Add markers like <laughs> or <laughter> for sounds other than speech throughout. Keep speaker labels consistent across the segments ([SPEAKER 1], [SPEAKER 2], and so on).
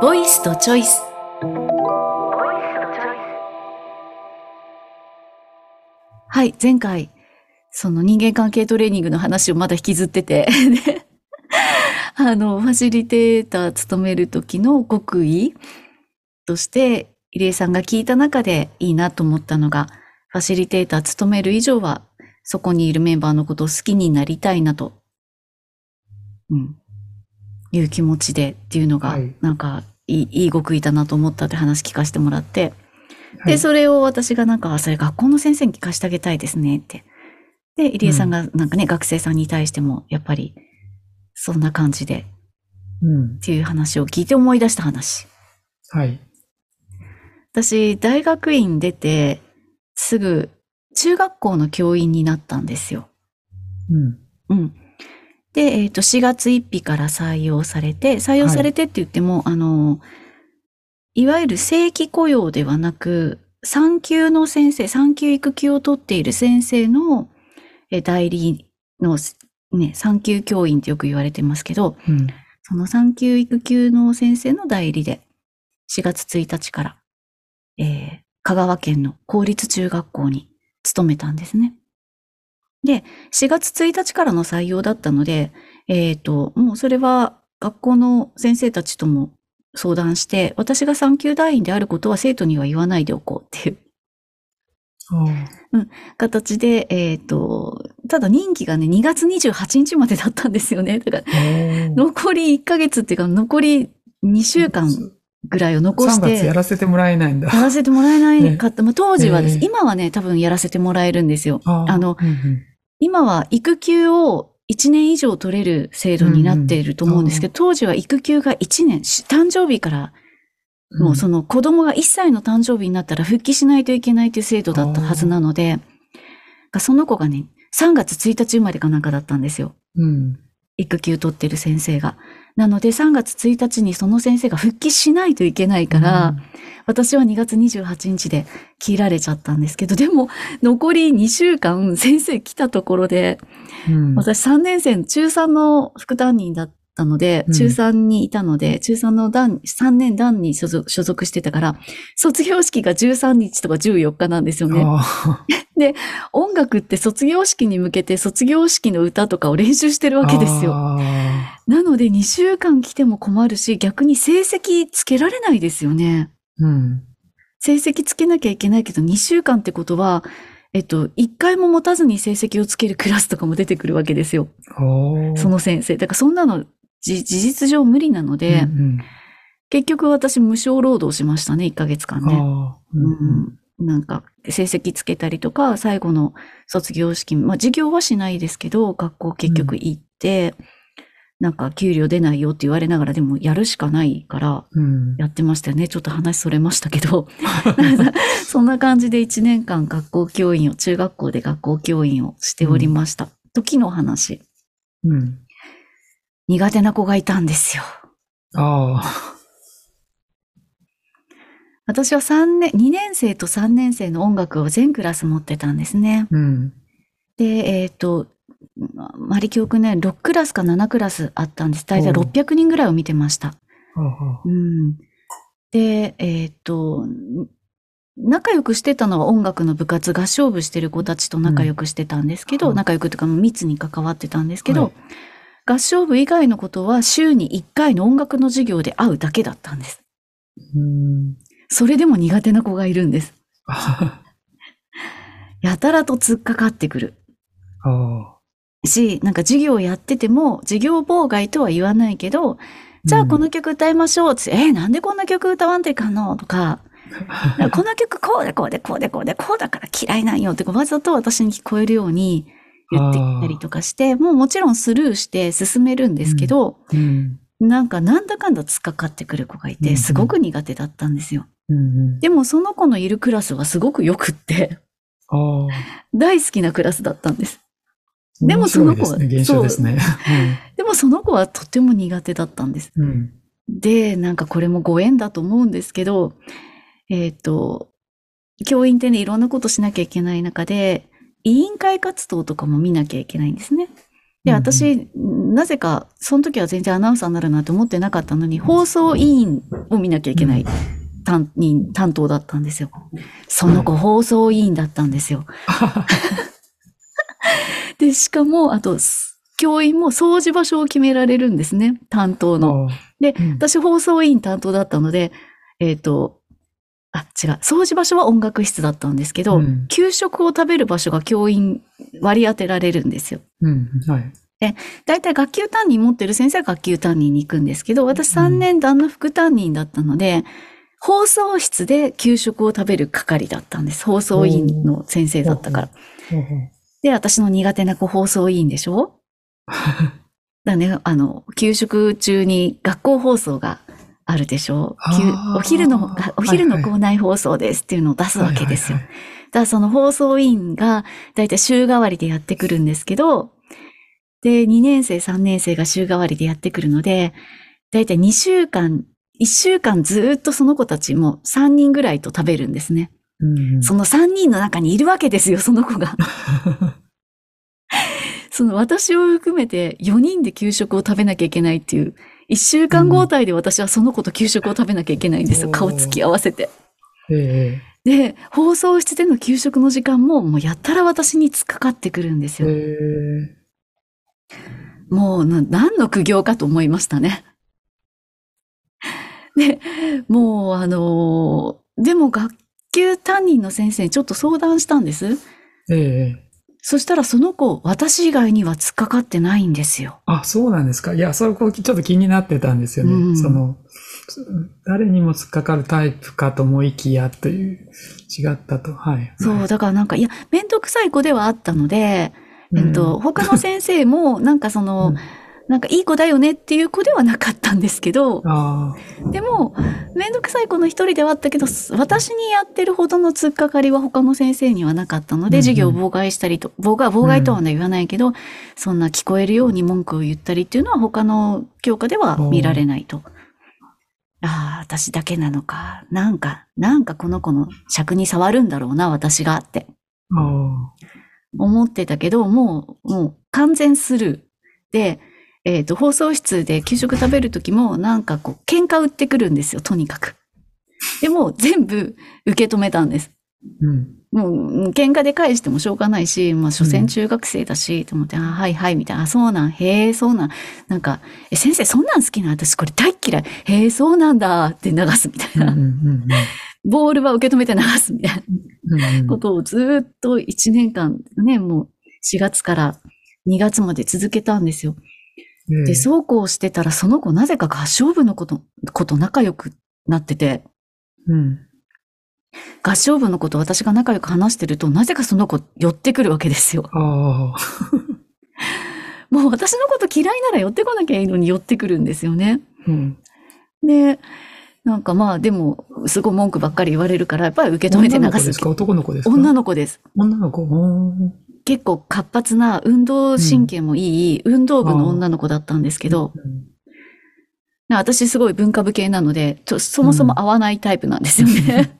[SPEAKER 1] ボイスとチョイス。はい、前回、その人間関係トレーニングの話をまだ引きずってて。<laughs> あの、ファシリテーター務める時の極意として、入江さんが聞いた中でいいなと思ったのが、ファシリテーター務める以上は、そこにいるメンバーのことを好きになりたいなと、うん、いう気持ちでっていうのが、はい、なんかいい、いい極意だなと思ったって話聞かせてもらって、で、はい、それを私がなんか、それ学校の先生に聞かせてあげたいですねって。で、入江さんがなんかね、うん、学生さんに対しても、やっぱり、そんな感じで、うん、っていう話を聞いて思い出した話。
[SPEAKER 2] はい。
[SPEAKER 1] 私、大学院出て、すぐ、中学校の教員になったんですよ。
[SPEAKER 2] うん。
[SPEAKER 1] うん。で、えっ、ー、と、4月1日から採用されて、採用されてって言っても、はい、あの、いわゆる正規雇用ではなく、産休の先生、産休育休を取っている先生の代理の、ね、産休教員ってよく言われてますけど、うん、その産休育休の先生の代理で、4月1日から、えー、香川県の公立中学校に勤めたんですね。で、4月1日からの採用だったので、えっ、ー、と、もうそれは学校の先生たちとも相談して、私が産休団員であることは生徒には言わないでおこうっていう、うん、形で、えっ、ー、と、ただ任期がね、2月28日までだったんですよね。だから、残り1ヶ月っていうか、残り2週間ぐらいを残して。
[SPEAKER 2] 3月やらせてもらえないんだ。
[SPEAKER 1] やらせてもらえないかった。<laughs> ね、まあ、当時はです、今はね、多分やらせてもらえるんですよ。あの、うんうん、今は育休を1年以上取れる制度になっていると思うんですけど、うんうん、当時は育休が1年、誕生日から、もうその子供が1歳の誕生日になったら復帰しないといけないという制度だったはずなので、その子がね、3月1日生まれかなんかだったんですよ。
[SPEAKER 2] うん、
[SPEAKER 1] 育休取ってる先生が。なので3月1日にその先生が復帰しないといけないから、うん、私は2月28日で切られちゃったんですけど、でも残り2週間先生来たところで、うん、私3年生の中3の副担任だったので、中3にいたので、中3の段、3年段に所属してたから、卒業式が13日とか14日なんですよね。<laughs> で、音楽って卒業式に向けて卒業式の歌とかを練習してるわけですよ。なので2週間来ても困るし、逆に成績つけられないですよね。
[SPEAKER 2] うん。
[SPEAKER 1] 成績つけなきゃいけないけど、2週間ってことは、えっと、一回も持たずに成績をつけるクラスとかも出てくるわけですよ。その先生。だからそんなの事実上無理なので、うんうん、結局私無償労働しましたね、1ヶ月間ね。うんうん、なんか、成績つけたりとか、最後の卒業式、まあ授業はしないですけど、学校結局行って、うん、なんか給料出ないよって言われながらでもやるしかないからやってましたよね。うん、ちょっと話それましたけど。<laughs> そんな感じで1年間学校教員を、中学校で学校教員をしておりました。うん、時の話。
[SPEAKER 2] うん。
[SPEAKER 1] 苦手な子がいたんですよ。
[SPEAKER 2] ああ。<laughs>
[SPEAKER 1] 私は3年、2年生と3年生の音楽を全クラス持ってたんですね。
[SPEAKER 2] うん、
[SPEAKER 1] で、えっ、ー、と、まり記憶ね、6クラスか7クラスあったんです。大体600人ぐらいを見てました。うん、で、えっ、ー、と、仲良くしてたのは音楽の部活、合唱部してる子たちと仲良くしてたんですけど、うん、仲良くというか密に関わってたんですけど、はい合唱部以外のことは週に1回の音楽の授業で会うだけだったんです。それでも苦手な子がいるんです。<laughs> やたらと突っかかってくる。し、なんか授業やってても、授業妨害とは言わないけど、じゃあこの曲歌いましょうって、うん、えー、なんでこんな曲歌わんといかんのとか、<laughs> この曲こうでこうでこうでこうでこうだから嫌いなんよってわざと私に聞こえるように言ってきたりとかして、もうもちろんスルーして進めるんですけど、
[SPEAKER 2] うん
[SPEAKER 1] うん、なんかなんだかんだ突っかかってくる子がいて、すごく苦手だったんですよ。うんうん、でもその子のいるクラスはすごく良くって大好きなクラスだったんです。
[SPEAKER 2] でもその子は、ね、ですね。
[SPEAKER 1] でもその子はとても苦手だったんです。
[SPEAKER 2] うん、
[SPEAKER 1] で、なんかこれもご縁だと思うんですけど、えっ、ー、と、教員ってね、いろんなことしなきゃいけない中で、委員会活動とかも見なきゃいけないんですね。で、私、なぜか、その時は全然アナウンサーになるなんて思ってなかったのに、放送委員を見なきゃいけない担任担当だったんですよ。その子、放送委員だったんですよ。で、しかも、あと、教員も掃除場所を決められるんですね、担当の。で、私放送委員担当だったので、えっ、ー、と、あ、違う。掃除場所は音楽室だったんですけど、うん、給食を食べる場所が教員割り当てられるんですよ。
[SPEAKER 2] うん、はい。
[SPEAKER 1] で、大体学級担任持ってる先生は学級担任に行くんですけど、私3年旦那副担任だったので、うん、放送室で給食を食べる係だったんです。放送委員の先生だったから。で、私の苦手な子放送委員でしょ？<laughs> だね、あの、給食中に学校放送があるでしょ？う。お昼の、お昼の校内放送ですっていうのを出すわけですよ。だからその放送委員がだいたい週替わりでやってくるんですけど、で、2年生、3年生が週替わりでやってくるので、だいたい2週間、1週間ずっとその子たちも3人ぐらいと食べるんですね。うん、その3人の中にいるわけですよ、その子が。<laughs> その私を含めて4人で給食を食べなきゃいけないっていう、1週間交代で私はその子と給食を食べなきゃいけないんですよ。顔つき合わせて。
[SPEAKER 2] え
[SPEAKER 1] で、放送室での給食の時間ももうやったら私に突っかかってくるんですよ。
[SPEAKER 2] え
[SPEAKER 1] もう何の苦行かと思いましたね。で、もうあのー、でも学級担任の先生にちょっと相談したんです。
[SPEAKER 2] ええ
[SPEAKER 1] そしたらその子、私以外には突っかかってないんですよ。
[SPEAKER 2] あ、そうなんですか。いや、そこちょっと気になってたんですよね。うん、その、誰にも突っかかるタイプかと思いきやという、違ったと。はい。
[SPEAKER 1] そう、だからなんか、いや、めんどくさい子ではあったので、えっと、他の先生も、なんかその、うんなんかいい子だよねっていう子ではなかったんですけど、でも、めんどくさい子の一人ではあったけど、私にやってるほどの突っかかりは他の先生にはなかったので、うんうん、授業を妨害したりと、妨害、妨害とは言わないけど、うん、そんな聞こえるように文句を言ったりっていうのは他の教科では見られないと。ああ、私だけなのか。なんか、なんかこの子の尺に触るんだろうな、私がって。思ってたけど、もう、もう完全スルーで、えっ、ー、と、放送室で給食食べるときも、なんかこう、喧嘩売ってくるんですよ、とにかく。でも、全部受け止めたんです。
[SPEAKER 2] うん、
[SPEAKER 1] もう、喧嘩で返してもしょうがないし、まあ、所詮中学生だし、と思って、あ、はいはい、みたいな、あ、そうなん、へえ、そうなん、なんか、え、先生、そんなん好きな私、これ大嫌い。へえ、そうなんだ、って流すみたいな。
[SPEAKER 2] うんうんうん
[SPEAKER 1] ボールは受け止めて流すみたいなことをずっと1年間ね、もう4月から2月まで続けたんですよ。で、そうこうしてたら、その子なぜか合唱部のこと、こと仲良くなってて、
[SPEAKER 2] うん。
[SPEAKER 1] 合唱部のこと私が仲良く話してると、なぜかその子寄ってくるわけですよ。<laughs> もう私のこと嫌いなら寄ってこなきゃいいのに寄ってくるんですよね。
[SPEAKER 2] うん。
[SPEAKER 1] で、なんかまあでも、すごい文句ばっかり言われるから、やっぱり受け止めて流す。女の子
[SPEAKER 2] ですか？男の子ですか？
[SPEAKER 1] 女の子です。
[SPEAKER 2] 女の子？
[SPEAKER 1] 結構活発な運動神経もいい、運動部の女の子だったんですけど、私すごい文化部系なので、そもそも合わないタイプなんですよね。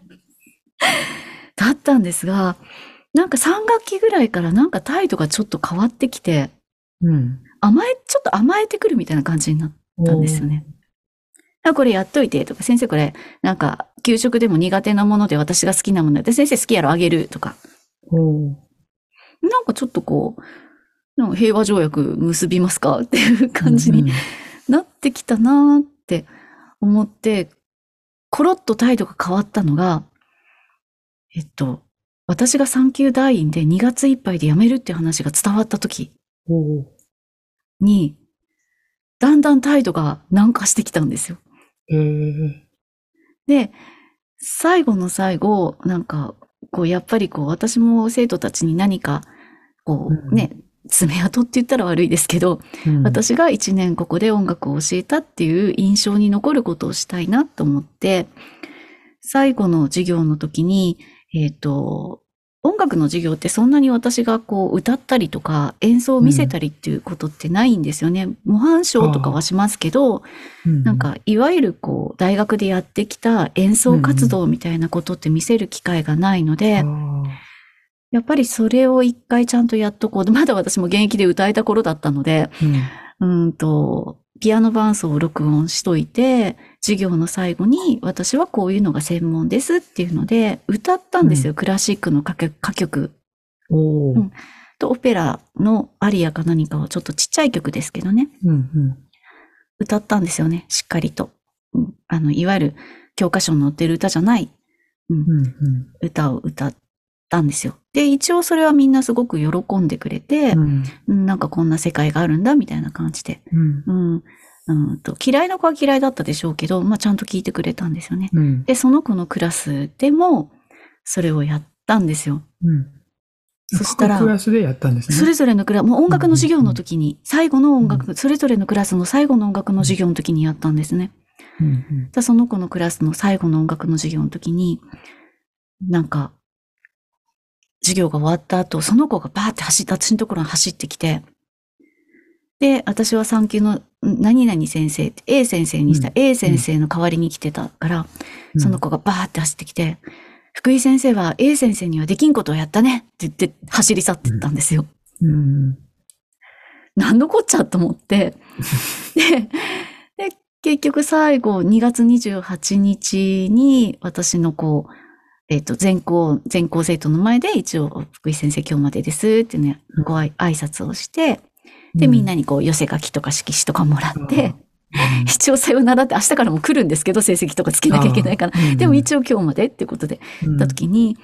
[SPEAKER 1] だったんですが、なんか3学期ぐらいからなんか態度がちょっと変わってきて、
[SPEAKER 2] うん、
[SPEAKER 1] 甘え、ちょっと甘えてくるみたいな感じになったんですよね。あ、これやっといてとか、先生これ、なんか、給食でも苦手なもので私が好きなもので、先生好きやろあげるとか。なんかちょっとこう、平和条約結びますかっていう感じになってきたなって思って、コロッと態度が変わったのが、えっと、私が産休団員で2月いっぱいで辞めるっていう話が伝わった時に、だんだん態度が軟化してきたんですよ。で、最後の最後、なんか、こう、やっぱりこう、私も生徒たちに何か、こう、ね、爪痕って言ったら悪いですけど、うん、私が一年ここで音楽を教えたっていう印象に残ることをしたいなと思って、最後の授業の時に、えっ、ー、と、音楽の授業ってそんなに私がこう歌ったりとか演奏を見せたりっていうことってないんですよね。うん、模範賞とかはしますけど、うん、なんかいわゆるこう大学でやってきた演奏活動みたいなことって見せる機会がないので、やっぱりそれを一回ちゃんとやっとこう。まだ私も現役で歌えた頃だったので、
[SPEAKER 2] うん。
[SPEAKER 1] うんと、ピアノ伴奏を録音しといて、授業の最後に私はこういうのが専門ですっていうので、歌ったんですよ。クラシックの歌曲歌曲うんとオペラのアリアか何かはちょっとちっちゃい曲ですけどね。
[SPEAKER 2] うんうん。
[SPEAKER 1] 歌ったんですよね。しっかりと。うんあの、いわゆる教科書に載ってる歌じゃない、うん
[SPEAKER 2] うんうん。
[SPEAKER 1] 歌を歌ったんですよ。で、一応それはみんなすごく喜んでくれて、
[SPEAKER 2] うん
[SPEAKER 1] うんなんかこんな世界があるんだみたいな感じで。
[SPEAKER 2] うん
[SPEAKER 1] うん。うんと嫌いな子は嫌いだったでしょうけど、まあちゃんと聞いてくれたんですよね。
[SPEAKER 2] うん
[SPEAKER 1] で、その子のクラスでも、それをやったんですよ。
[SPEAKER 2] うん。
[SPEAKER 1] そしたら
[SPEAKER 2] 各クラスでやったんですね。
[SPEAKER 1] それぞれのクラス、もう音楽の授業の時に、最後の音楽、それぞれのクラスの最後の音楽の授業の時にやったんですね。
[SPEAKER 2] うんうん
[SPEAKER 1] じゃあその子のクラスの最後の音楽の授業の時に、なんか、授業が終わった後、その子がバーって走って、私のところに走ってきて、で、私は産休のん何々先生 A 先生にした、
[SPEAKER 2] うん
[SPEAKER 1] A 先生の代わりに来てたから、
[SPEAKER 2] うん
[SPEAKER 1] その子がバーって走ってきて、福井先生は A 先生にはできんことをやったねって言って走り去ってったんですよ。
[SPEAKER 2] うん
[SPEAKER 1] 何のこっちゃと思って。<laughs> で、で結局最後2月28日に私のこう、えっ、と、全校、全校生徒の前で一応、福井先生今日までですってね、ご挨挨拶をして、で、みんなにこう、寄せ書きとか色紙とかもらって、<laughs> 一応さよならって明日からも来るんですけど、成績とかつけなきゃいけないから。でも一応今日までっていうことで、た時に、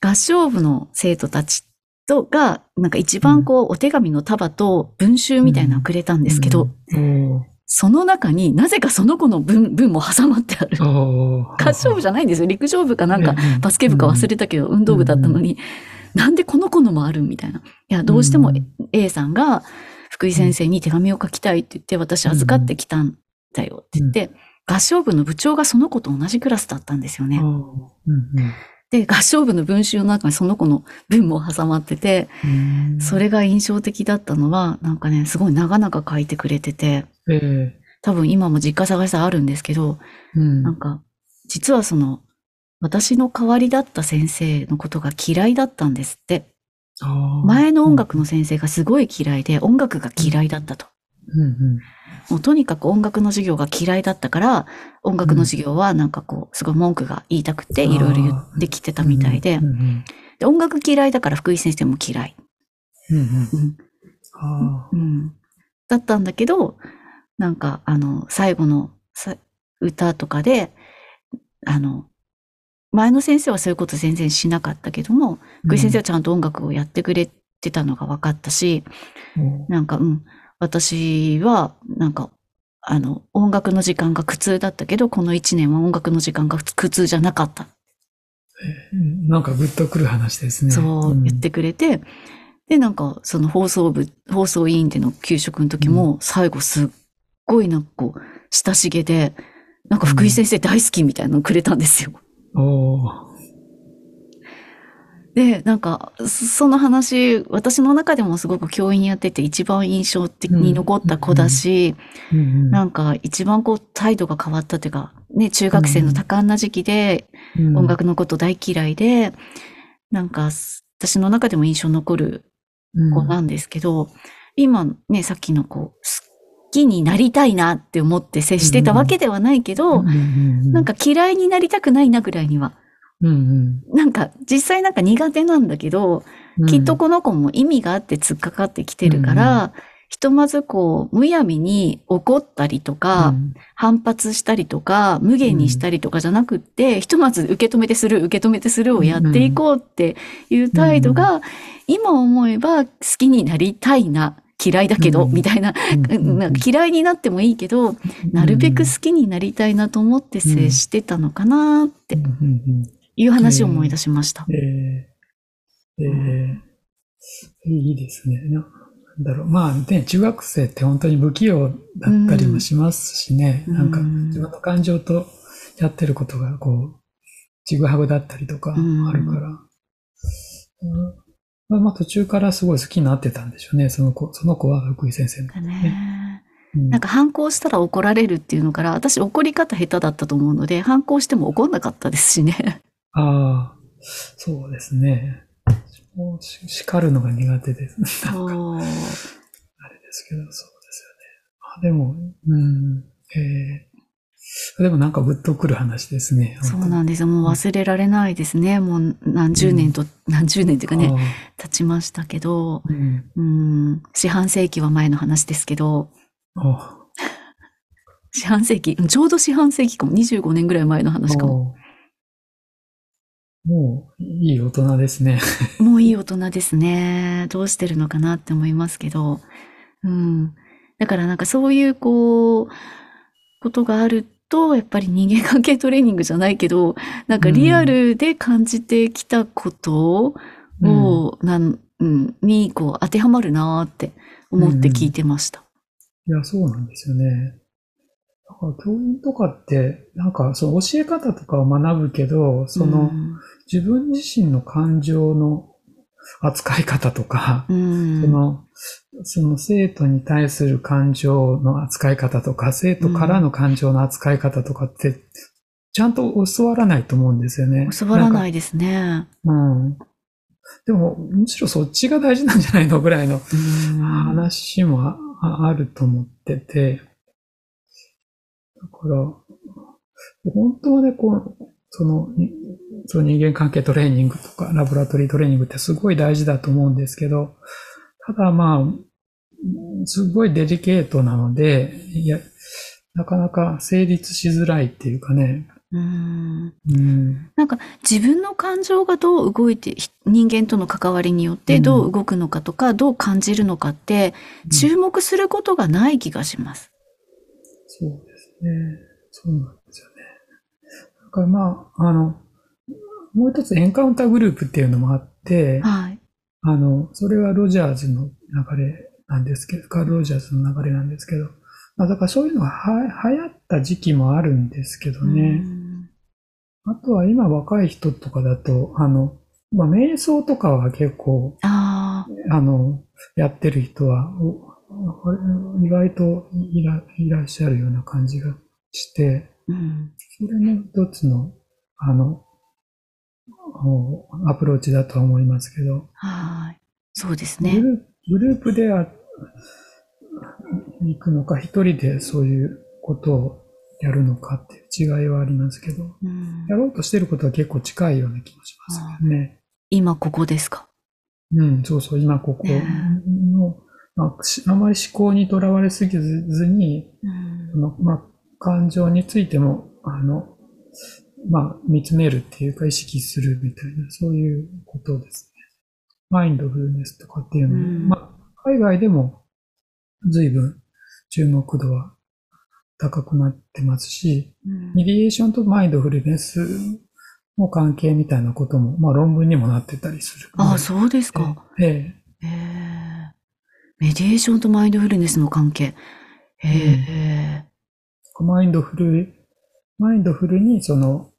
[SPEAKER 1] 合唱部の生徒たちとが、なんか一番こう、お手紙の束と文集みたいなのをくれたんですけど、
[SPEAKER 2] お
[SPEAKER 1] その中になぜかその子の文、文も挟まってある。合唱部じゃないんですよ。陸上部かなんか、
[SPEAKER 2] うん
[SPEAKER 1] バスケ部か忘れたけど、運動部だったのに、なんでこの子のもあるみたいな。いや、どうしても
[SPEAKER 2] うん。
[SPEAKER 1] A さんが福井先生に手紙を書きたいって言って、私預かってきたんだよって言って、合唱部の部長がその子と同じクラスだったんですよね。で、合唱部の文集の中にその子の文も挟まってて、
[SPEAKER 2] うん。
[SPEAKER 1] それが印象的だったのは、なんかね、すごい長々書いてくれてて、
[SPEAKER 2] え
[SPEAKER 1] 多分今も実家探しあるんですけど、
[SPEAKER 2] えうん。
[SPEAKER 1] なんか、実はその、私の代わりだった先生のことが嫌いだったんですって。前の音楽の先生がすごい嫌いで、音楽が嫌いだったと。
[SPEAKER 2] うん。うん。
[SPEAKER 1] もうとにかく音楽の授業が嫌いだったから、音楽の授業はなんかこう、すごい文句が言いたくて、
[SPEAKER 2] うん。
[SPEAKER 1] いろいろ言ってきてたみたいで。
[SPEAKER 2] うん、うん。
[SPEAKER 1] で音楽嫌いだから福井先生も嫌い。
[SPEAKER 2] うん。うん。
[SPEAKER 1] うん。
[SPEAKER 2] あー
[SPEAKER 1] うん。だったんだけど、なんか、あの、最後のさ歌とかで、あの、前の先生はそういうこと全然しなかったけども、福井先生はちゃんと音楽をやってくれてたのが分かったし、
[SPEAKER 2] うん。
[SPEAKER 1] なんか、うん、私は、なんか、あの、音楽の時間が苦痛だったけど、この一年は音楽の時間が苦痛じゃなかった。
[SPEAKER 2] うん。なんかグッとくる話ですね。
[SPEAKER 1] そう言ってくれて、で、なんか、その放送部、放送委員での給食の時も、最後すっごいなんかこう、親しげで、なんか福井先生大好きみたいなのをくれたんですよ。
[SPEAKER 2] うん。
[SPEAKER 1] で、なんか、そその話、私の中でもすごく教員やってて一番印象的に残った子だし、
[SPEAKER 2] うんうん
[SPEAKER 1] なんか一番こう態度が変わったというか、ね、中学生の多感な時期で
[SPEAKER 2] うん
[SPEAKER 1] 音楽のこと大嫌いで、なんか私の中でも印象残る子なんですけど、今ね、さっきのこう、好きになりたいなって思って接してたわけではないけど、
[SPEAKER 2] うんうんうん
[SPEAKER 1] なんか嫌いになりたくないなぐらいには、
[SPEAKER 2] うん
[SPEAKER 1] なんか実際なんか苦手なんだけど、
[SPEAKER 2] うん。
[SPEAKER 1] きっとこの子も意味があって突っかかってきてるから、ひとまずこう、むやみに怒ったりとか、
[SPEAKER 2] うん。
[SPEAKER 1] 反発したりとか、無限にしたりとかじゃなくって、ひとまず受け止めてする、受け止めてするをやっていこうっていう態度が、今思えば好きになりたいな、嫌いだけど、
[SPEAKER 2] うん。
[SPEAKER 1] みたいな、<laughs> 嫌いになってもいいけど、なるべく好きになりたいなと思って接してたのかなっていう話を思い出しました。
[SPEAKER 2] えー、えー、いいですね。ななんだろう。まあね、中学生って本当に不器用だったりもしますしね。
[SPEAKER 1] うん。
[SPEAKER 2] なんか自分の感情とやってることがこう、ちぐはぐだったりとか
[SPEAKER 1] うん。
[SPEAKER 2] あるから。うんまあ、まあ途中からすごい好きになってたんでしょうね。その子、その子は福井先生の。
[SPEAKER 1] だね。
[SPEAKER 2] うん
[SPEAKER 1] なんか反抗したら怒られるっていうのから、私怒り方下手だったと思うので、反抗しても怒んなかったですしね。
[SPEAKER 2] ああ、そうですね。叱るのが苦手です。
[SPEAKER 1] そう。
[SPEAKER 2] あれですけど、そうですよね。あでも、うん、えー、でもなんかグッとくる話ですね。
[SPEAKER 1] そうなんですよ。もう忘れられないですね。もう何十年と、何十年というかね、経ちましたけど、
[SPEAKER 2] うん。
[SPEAKER 1] うん、四半世紀は前の話ですけど、
[SPEAKER 2] あ
[SPEAKER 1] 四半世紀、ちょうど四半世紀かも、25年ぐらい前の話かも。
[SPEAKER 2] もう、いい大人ですね。<laughs>
[SPEAKER 1] もういい大人ですね。どうしてるのかなって思いますけど。うん。だからなんかそういうこう、ことがあると、やっぱり人間関係トレーニングじゃないけど、なんかリアルで感じてきたことを、なん、うん、にこう当てはまるなーって思って聞いてました。
[SPEAKER 2] いや、そうなんですよね。だから教員とかって、なんかその教え方とかを学ぶけど、その自分自身の感情の扱い方とか、
[SPEAKER 1] うん、
[SPEAKER 2] その、その生徒に対する感情の扱い方とか、生徒からの感情の扱い方とかって、ちゃんと教わらないと思うんですよね。
[SPEAKER 1] 教わらないですね。
[SPEAKER 2] うん。でも、むしろそっちが大事なんじゃないのぐらいの
[SPEAKER 1] うん
[SPEAKER 2] 話もああると思ってて、だから、本当はね、こう、その、にその人間関係トレーニングとか、ラボラトリートレーニングってすごい大事だと思うんですけど、ただまあ、すごいデリケートなので、いや、なかなか成立しづらいっていうかね、
[SPEAKER 1] うん
[SPEAKER 2] うん、
[SPEAKER 1] なんか自分の感情がどう動いて、ひ人間との関わりによってどう動くのかとか、どう感じるのかって、注目することがない気がします。
[SPEAKER 2] そうですね。そうなんですよね。だからまあ、あの、もう一つエンカウンターグループっていうのもあって、
[SPEAKER 1] はい。
[SPEAKER 2] あの、それはロジャーズの流れなんですけど、カール・ロジャーズの流れなんですけど、まあ、だからそういうのがは流行った時期もあるんですけどね。
[SPEAKER 1] うん
[SPEAKER 2] あとは今若い人とかだと、あの、まあ、瞑想とかは結構、
[SPEAKER 1] あ
[SPEAKER 2] の、やってる人は、意外といらいらっしゃるような感じがして、
[SPEAKER 1] うん。
[SPEAKER 2] それも一つの、あの、おアプローチだとは思いますけど、
[SPEAKER 1] はい。そうですね。
[SPEAKER 2] グループでは行くのか、一人でそういうことをやるのかっていう違いはありますけど、
[SPEAKER 1] うん
[SPEAKER 2] やろうとしてることは結構近いような気もしますね。
[SPEAKER 1] 今ここですか？
[SPEAKER 2] うん、そうそう、今ここ
[SPEAKER 1] ね
[SPEAKER 2] の、まあ、しあまり思考にとらわれすぎずに、
[SPEAKER 1] うん
[SPEAKER 2] まあ、感情についても、あの、まあ、見つめるっていうか意識するみたいな、そういうことですね。マインドフルネスとかっていうのも、
[SPEAKER 1] うん
[SPEAKER 2] まあ、海外でも随分注目度は高くなってますし、
[SPEAKER 1] うん
[SPEAKER 2] メディテーションとマインドフルネスの関係みたいなことも、まあ論文にもなってたりする。
[SPEAKER 1] ああ、そうですか。
[SPEAKER 2] ええ。
[SPEAKER 1] へえ。メディエーションとマインドフルネスの関係。へえ。
[SPEAKER 2] マインドフル、マインドフルにその、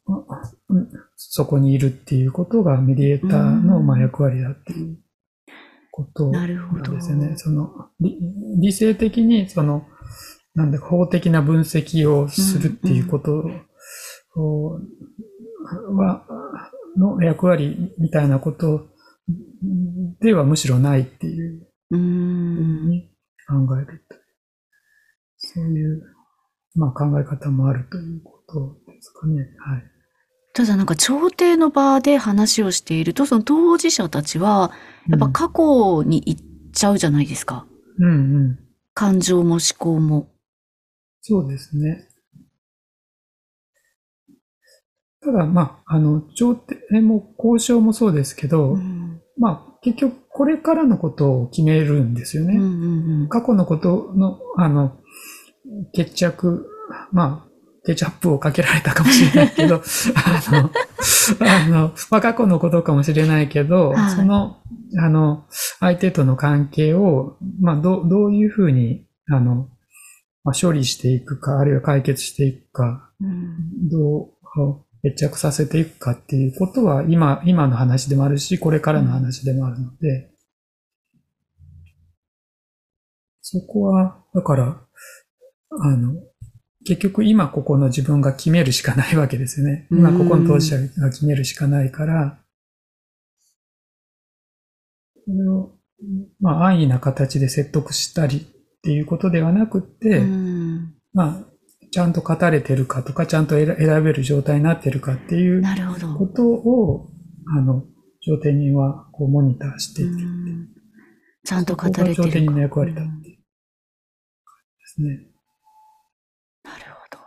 [SPEAKER 2] そこにいるっていうことがメディエーターの
[SPEAKER 1] うん
[SPEAKER 2] まあ役割だっていうこと
[SPEAKER 1] な
[SPEAKER 2] んですよね。その理理性的にその、なんだ法的な分析をするっていうことをは、の役割みたいなことではむしろないっていう
[SPEAKER 1] う
[SPEAKER 2] ふ
[SPEAKER 1] ん
[SPEAKER 2] う。に考えると。そういう、まあ考え方もあるということですかね。はい。
[SPEAKER 1] ただなんか調停の場で話をしていると、その当事者たちは、やっぱ過去に行っちゃうじゃないですか。
[SPEAKER 2] うん、うんうん。
[SPEAKER 1] 感情も思考も。
[SPEAKER 2] そうですね。ただ、まあ、あの、調停も交渉もそうですけど、
[SPEAKER 1] うん
[SPEAKER 2] まあ、結局これからのことを決めるんですよね。
[SPEAKER 1] うんうん
[SPEAKER 2] 過去のことの、あの、決着、まあ、ケチャップをかけられたかもしれないけど、<laughs> あの、あの、まあ、過去のことかもしれないけど、
[SPEAKER 1] はい。
[SPEAKER 2] その、あの、相手との関係を、まあ、どう、どういうふうに、あの、まあ、処理していくか、あるいは解決していくか、
[SPEAKER 1] うん。
[SPEAKER 2] どう決着させていくかっていうことは、今、今の話でもあるし、これからの話でもあるので、そこは、だから、あの、結局今ここの自分が決めるしかないわけですよね。今ここの当事者が決めるしかないから、それを、まあ、安易な形で説得したりっていうことではなくって、
[SPEAKER 1] うん
[SPEAKER 2] まあ、ちゃんと語れてるかとか、ちゃんと選選べる状態になってるかっていう。ことを、あの、上手人はこうモニターしていて、
[SPEAKER 1] うんちゃんと語れてるか。
[SPEAKER 2] 上手人の役割だってですね。
[SPEAKER 1] なるほど。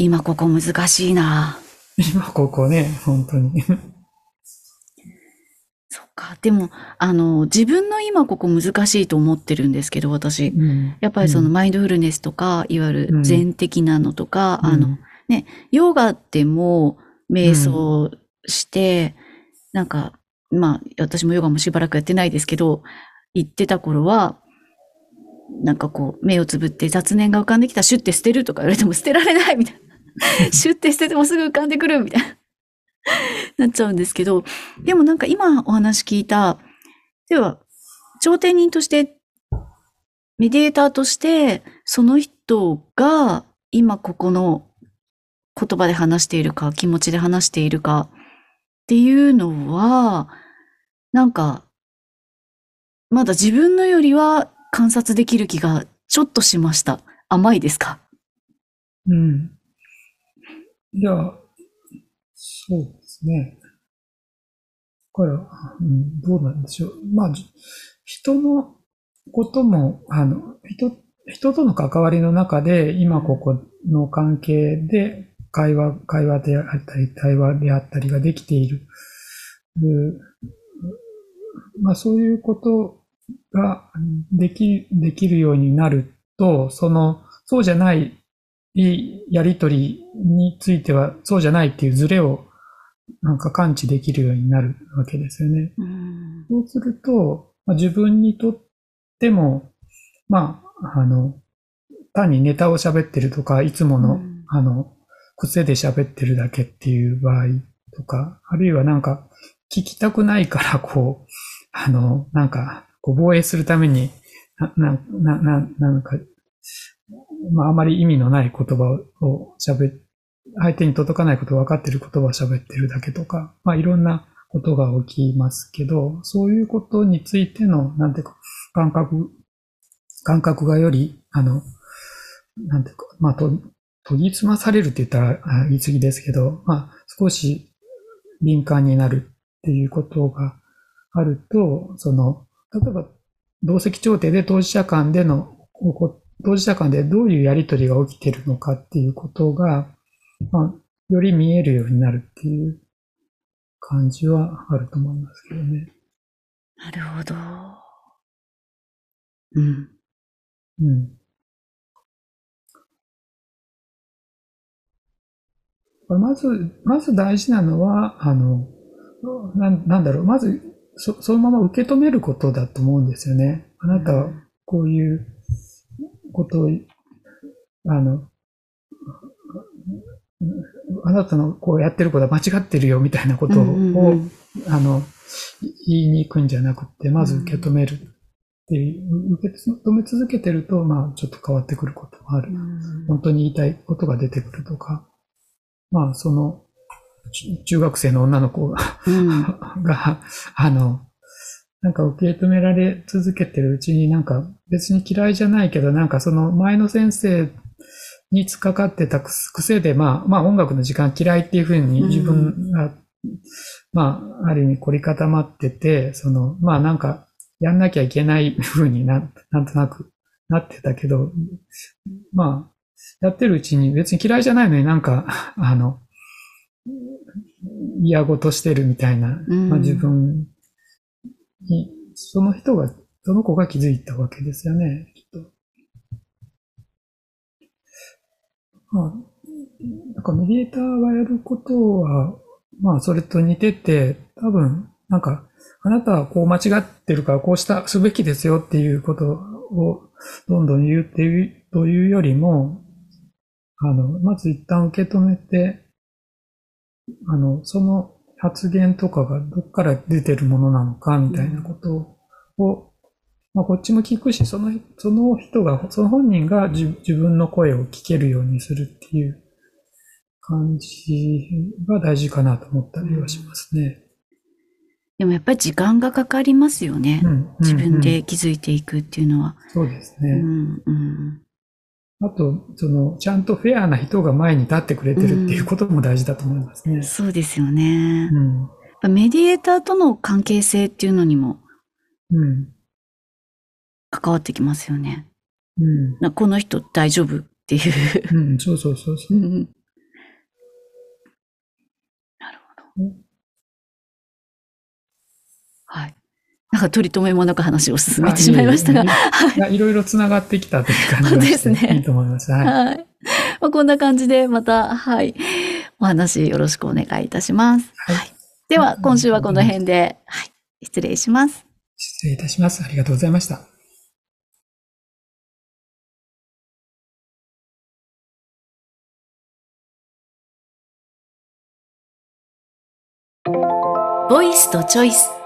[SPEAKER 1] 今ここ難しいな。
[SPEAKER 2] 今ここね、本当に。<laughs>
[SPEAKER 1] そっか。でも、あの、自分の今ここ難しいと思ってるんですけど、私。
[SPEAKER 2] うん
[SPEAKER 1] やっぱりその
[SPEAKER 2] うん
[SPEAKER 1] マインドフルネスとか、いわゆ
[SPEAKER 2] うん
[SPEAKER 1] る禅的なのとか、あの、
[SPEAKER 2] うん
[SPEAKER 1] ヨガってもう瞑想して、なんか、まあ、私もヨガもしばらくやってないですけど、行ってた頃は、なんかこう、目をつぶって雑念が浮かんできたらシュッて捨てるとか言われても捨てられないみたいな。<laughs> シュッて捨ててもすぐ浮かんでくるみたいな。なっちゃうんですけど、でもなんか今お話聞いた、では、頂点人として、メディエーターとして、その人が今ここの言葉で話しているか、気持ちで話しているかっていうのは、なんか、まだ自分のよりは観察できる気がちょっとしました。甘いですか？
[SPEAKER 2] うん。いや、そうですね。だから、うん、どうなんでしょう。まあ、人のことも、あの、人、人との関わりの中で、今ここの関係で、会話、会話であったり、対話であったりができている。うまあ、そういうことができ、できるようになると、その、そうじゃないやりとりについては、そうじゃないっていうズレをなんか感知できるようになるわけですよね。
[SPEAKER 1] うん。
[SPEAKER 2] そうすると、まあ、自分にとっても、まあ、あの、単にネタを喋ってるとか、いつもの、
[SPEAKER 1] うん
[SPEAKER 2] あの、癖で喋ってるだけっていう場合とか、あるいはなんか、聞きたくないから、こう、あの、なんか、防衛するために、な、な、な、ななんか、まあ、あまり意味のない言葉を喋、相手に届かないことを分かっている言葉を喋ってるだけとか、まあ、いろんなことが起きますけど、そういうことについての、なんていうか、感覚、感覚がより、あの、なんていうか、まあ、と、研ぎ澄まされるって言ったら言い過ぎですけど、まあ、少し敏感になるっていうことがあると、その、例えば、同席調停で当事者間での起、こ当事者間でどういうやりとりが起きてるのかっていうことが、まあ、より見えるようになるっていう感じはあると思いますけどね。
[SPEAKER 1] なるほど。うん。
[SPEAKER 2] うん。まず、まず大事なのは、あの、なんなんだろう、まずそ、そのまま受け止めることだと思うんですよね。あなたはこういうことを、あの、あなたのこうやってることは間違ってるよみたいなことを、
[SPEAKER 1] うんうんうん
[SPEAKER 2] あの、言いに行くんじゃなくて、まず受け止めるっていう、受け止め続けてると、まあ、ちょっと変わってくることもある。本当に言いたいことが出てくるとか、まあ、その、ち中学生の女の子が、
[SPEAKER 1] うん。
[SPEAKER 2] が <laughs> あの、なんか受け止められ続けてるうちになんか別に嫌いじゃないけど、なんかその前の先生に突っかかってた癖で、まあ、まあ音楽の時間嫌いっていうふうに自分が、まあ、ある意味凝り固まってて、その、まあなんかやんなきゃいけないふうにな <laughs> なんとなくなってたけど、まあ、やってるうちに別に嫌いじゃないのになんか、あの、嫌ごとしてるみたいな、
[SPEAKER 1] うん。
[SPEAKER 2] まあ自分に、その人が、その子が気づいたわけですよね、きっと。まあ、なんかメディエーターがやることは、まあそれと似てて、多分、なんか、あなたはこう間違ってるからこうした、すべきですよっていうことをどんどん言うっていう、というよりも、あの、まず一旦受け止めて、あの、その発言とかがどっから出てるものなのかみたいなことを、まあ、こっちも聞くし、その、その人が、その本人が自自分の声を聞けるようにするっていう感じが大事かなと思ったりはしますね。
[SPEAKER 1] でもやっぱり時間がかかりますよね。
[SPEAKER 2] うん
[SPEAKER 1] 自分
[SPEAKER 2] うん
[SPEAKER 1] で気づいていくっていうのは。
[SPEAKER 2] そうですね。
[SPEAKER 1] うん、うん。
[SPEAKER 2] あと、その、ちゃんとフェアな人が前に立ってくれてるっていうことも大事だと思いますね。
[SPEAKER 1] そうですよね。
[SPEAKER 2] うん。
[SPEAKER 1] やっぱメディエーターとの関係性っていうのにも
[SPEAKER 2] うん。
[SPEAKER 1] 関わってきますよね。
[SPEAKER 2] うん。
[SPEAKER 1] なこの人大丈夫っていう。
[SPEAKER 2] うん、そうそうそうそうう。
[SPEAKER 1] んなるほど
[SPEAKER 2] うん。
[SPEAKER 1] はい。なんか取り留めもなく話を進めてしまいましたが。
[SPEAKER 2] あいえいろいろ繋がってきたという感じ
[SPEAKER 1] ですね
[SPEAKER 2] いいと思います。はい。
[SPEAKER 1] はい。まあ、こんな感じでまた、はい。お話よろしくお願いいたします。
[SPEAKER 2] はい
[SPEAKER 1] では、今週はこの辺で、はい。失礼します。
[SPEAKER 2] 失礼いたします。ありがとうございました。
[SPEAKER 1] ボイスとチョイス。